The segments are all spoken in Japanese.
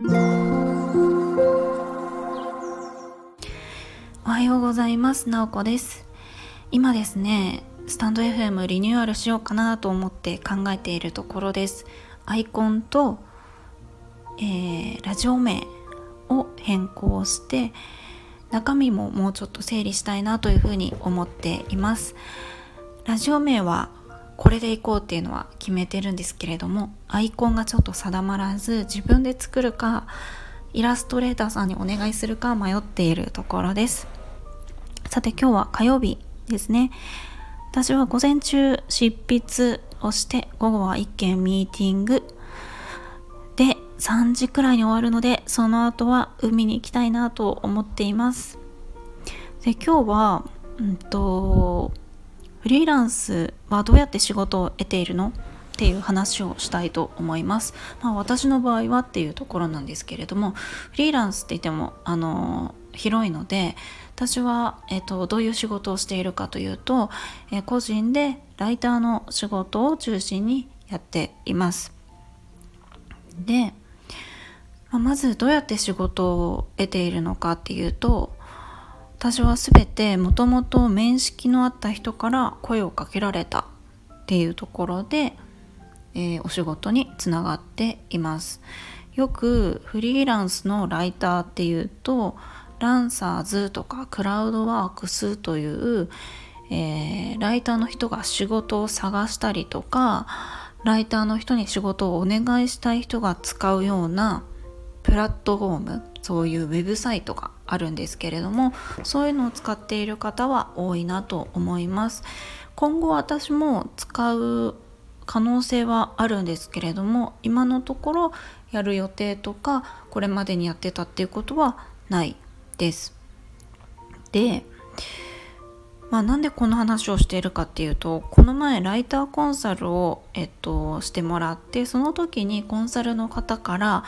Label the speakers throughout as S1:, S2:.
S1: おはようございます。なおこです。今ですねスタンド FM リニューアルしようかなと思って考えているところです。アイコンと、えー、ラジオ名を変更して中身ももうちょっと整理したいなというふうに思っています。ラジオ名はこれでいこうっていうのは決めてるんですけれどもアイコンがちょっと定まらず自分で作るかイラストレーターさんにお願いするか迷っているところです。さて今日は火曜日ですね。私は午前中執筆をして午後は1件ミーティング。で3時くらいに終わるのでその後は海に行きたいなと思っています。で今日はうんとフリーランスはどうやって仕事を得ているの？っていう話をしたいと思います。まあ、私の場合はっていうところなんですけれどもフリーランスって言ってもあの広いので私は、えーと、どういう仕事をしているかというと、え、個人でライターの仕事を中心にやっています。で、まあ、まずどうやって仕事を得ているのかっていうと私は全てもともと面識のあった人から声をかけられたっていうところで、えー、お仕事につながっています。よくフリーランスのライターっていうとランサーズとかクラウドワークスという、えー、ライターの人が仕事を探したりとかライターの人に仕事をお願いしたい人が使うようなプラットフォームそういうウェブサイトがあるんですけれどもそういうのを使っている方は多いなと思います。今後私も使う可能性はあるんですけれども今のところやる予定とかこれまでにやってたっていうことはないです。でまあ、なんでこの話をしているかっていうとこの前ライターコンサルを、えっと、してもらってその時にコンサルの方から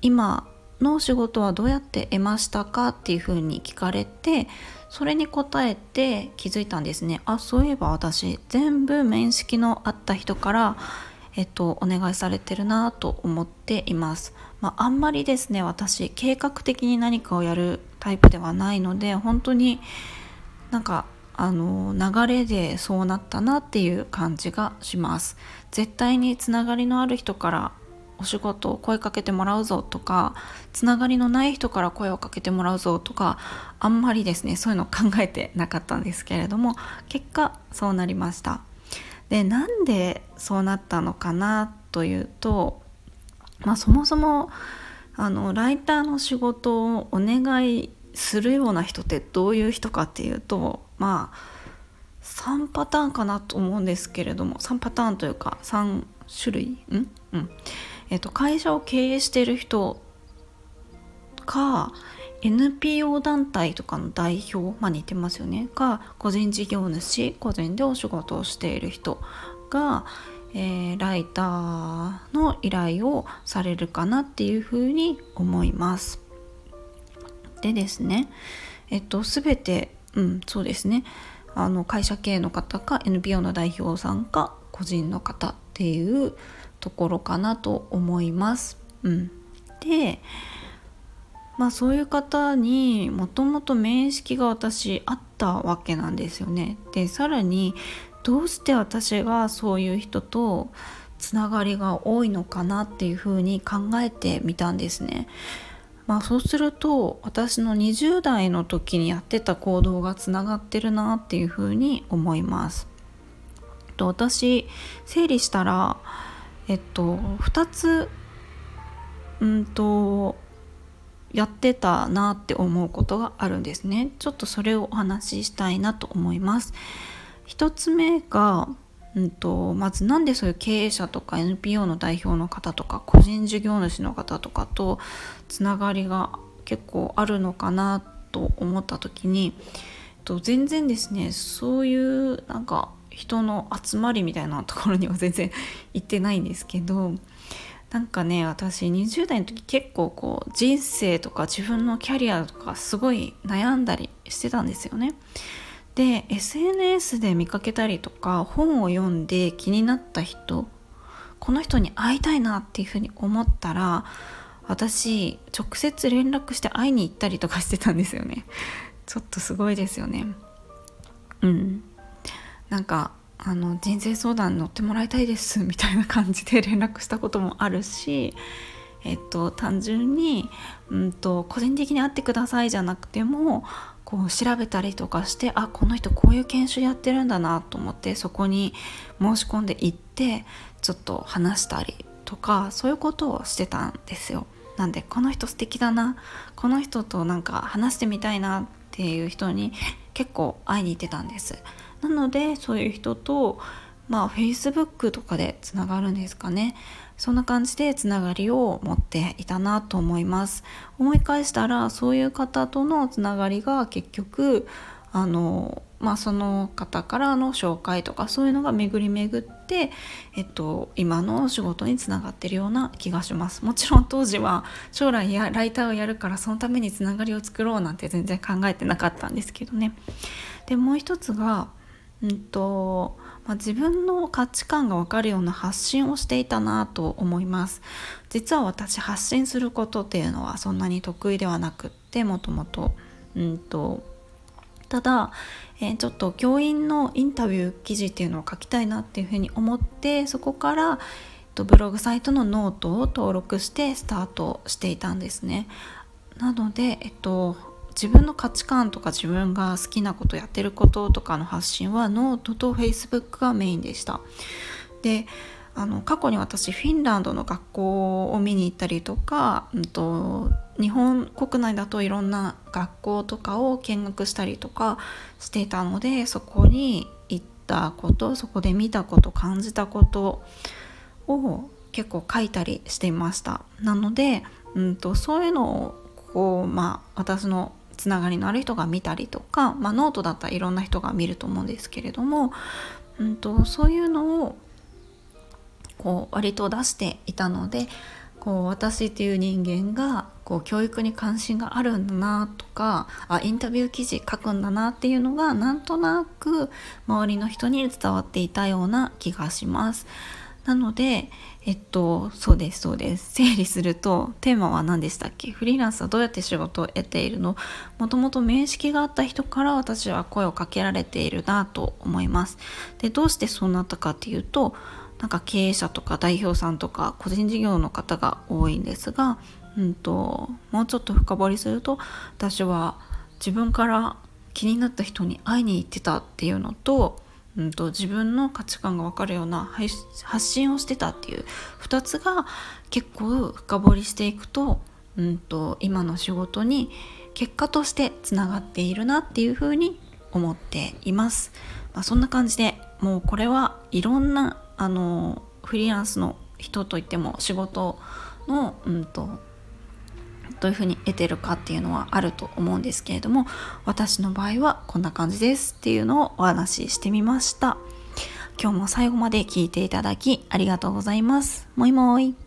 S1: 今の仕事はどうやって得ましたかっていうふうに聞かれてそれに答えて気づいたんですね。あそういえば私全部面識のあった人からえっと、お願いされてるなと思っています、まあ、あんまりですね私計画的に何かをやるタイプではないので本当になんかあの流れでそうなったなっていう感じがします。絶対につながりのある人からお仕事を声かけてもらうぞとかつながりのない人から声をかけてもらうぞとかあんまりですねそういうの考えてなかったんですけれども結果そうなりました。でなんでそうなったのかなというと、まあ、そもそもあのライターの仕事をお願いするような人ってどういう人かっていうとまあ3パターンかなと思うんですけれども3パターンというか3種類？ん？うん。えっと、会社を経営している人か NPO 団体とかの代表、まあ、似てますよねか個人事業主個人でお仕事をしている人が、えー、ライターの依頼をされるかなっていうふうに思います。でですねえっと全てうんそうですねあの会社経営の方か NPO の代表さんか個人の方っていうところかなと思います。うん、でまあそういう方にもともと面識が私あったわけなんですよね。でさらにどうして私がそういう人とつながりが多いのかなっていうふうに考えてみたんですね。まあそうすると私の20代の時にやってた行動がつながってるなっていうふうに思います。と私整理したらえっと2つうんとやってたなって思うことがあるんですね。ちょっとそれをお話ししたいなと思います。1つ目がうんと、まずなんでそういう経営者とか NPO の代表の方とか個人事業主の方とかとつながりが結構あるのかなと思った時にえっと全然ですねそういうなんか人の集まりみたいなところには全然行ってないんですけどなんかね私20代の時結構こう人生とか自分のキャリアとかすごい悩んだりしてたんですよね。で SNS で見かけたりとか本を読んで気になった人この人に会いたいなっていうふうに思ったら私直接連絡して会いに行ったりとかしてたんですよね。ちょっとすごいですよね。うん。なんかあの人生相談乗ってもらいたいです みたいな感じで 連絡したこともあるしえっと単純に、うんと、個人的に会ってくださいじゃなくてもこう調べたりとかしてあこの人こういう研修やってるんだなと思ってそこに申し込んで行ってちょっと話したりとかそういうことをしてたんですよ。なんでこの人素敵だなこの人となんか話してみたいなっっていう人に結構会いに行ってたんです。なのでそういう人とまあ Facebook とかでつながるんですかねそんな感じでつながりを持っていたなと思います思い返したらそういう方とのつながりが結局あのまあその方からの紹介とかそういうのが巡り巡って、えっと、今の仕事につながってるような気がします。もちろん当時は将来やライターをやるからそのためにつながりを作ろうなんて全然考えてなかったんですけどね。でもう一つがうんとまあ、自分の価値観が分かるような発信をしていたなと思います。実は私発信することっていうのはそんなに得意ではなくってもともと。うんとただ、えー、ちょっと教員のインタビュー記事っていうのを書きたいなっていうふうに思ってそこから、えっとブログサイトのノートを登録してスタートしていたんですね。なので、えっと、自分の価値観とか自分が好きなことやってることとかの発信はノートとフェイスブックがメインでしたであの過去に私フィンランドの学校を見に行ったりとか、うんと、日本国内だといろんな学校とかを見学したりとかしていたのでそこに行ったことそこで見たこと感じたことを結構書いたりしていました。なので、うんとそういうのをこうまあ私のつながりのある人が見たりとか、まあ、ノートだったらいろんな人が見ると思うんですけれども、うんと、そういうのをこう割と出していたのでこう私っていう人間がこう教育に関心があるんだなとかあインタビュー記事書くんだなっていうのがなんとなく周りの人に伝わっていたような気がします。なので、えっと、そうです、そうです。整理すると、テーマは何でしたっけ？フリーランスはどうやって仕事を得ているの？もともと面識があった人から私は声をかけられているなと思います。で、どうしてそうなったかっていうと、なんか経営者とか代表さんとか個人事業の方が多いんですが、うんと、もうちょっと深掘りすると、私は自分から気になった人に会いに行ってたっていうのと、うんと、自分の価値観が分かるような発信をしてたっていう2つが結構深掘りしていくと,、うんと、今の仕事に結果としてつながっているなっていうふうに思っています。まあ、そんな感じでもうこれはいろんなあのフリーランスの人といっても仕事の、うんとどういうふうに得てるかっていうのはあると思うんですけれども私の場合はこんな感じですっていうのをお話ししてみました。今日も最後まで聞いていただきありがとうございます。もいもい。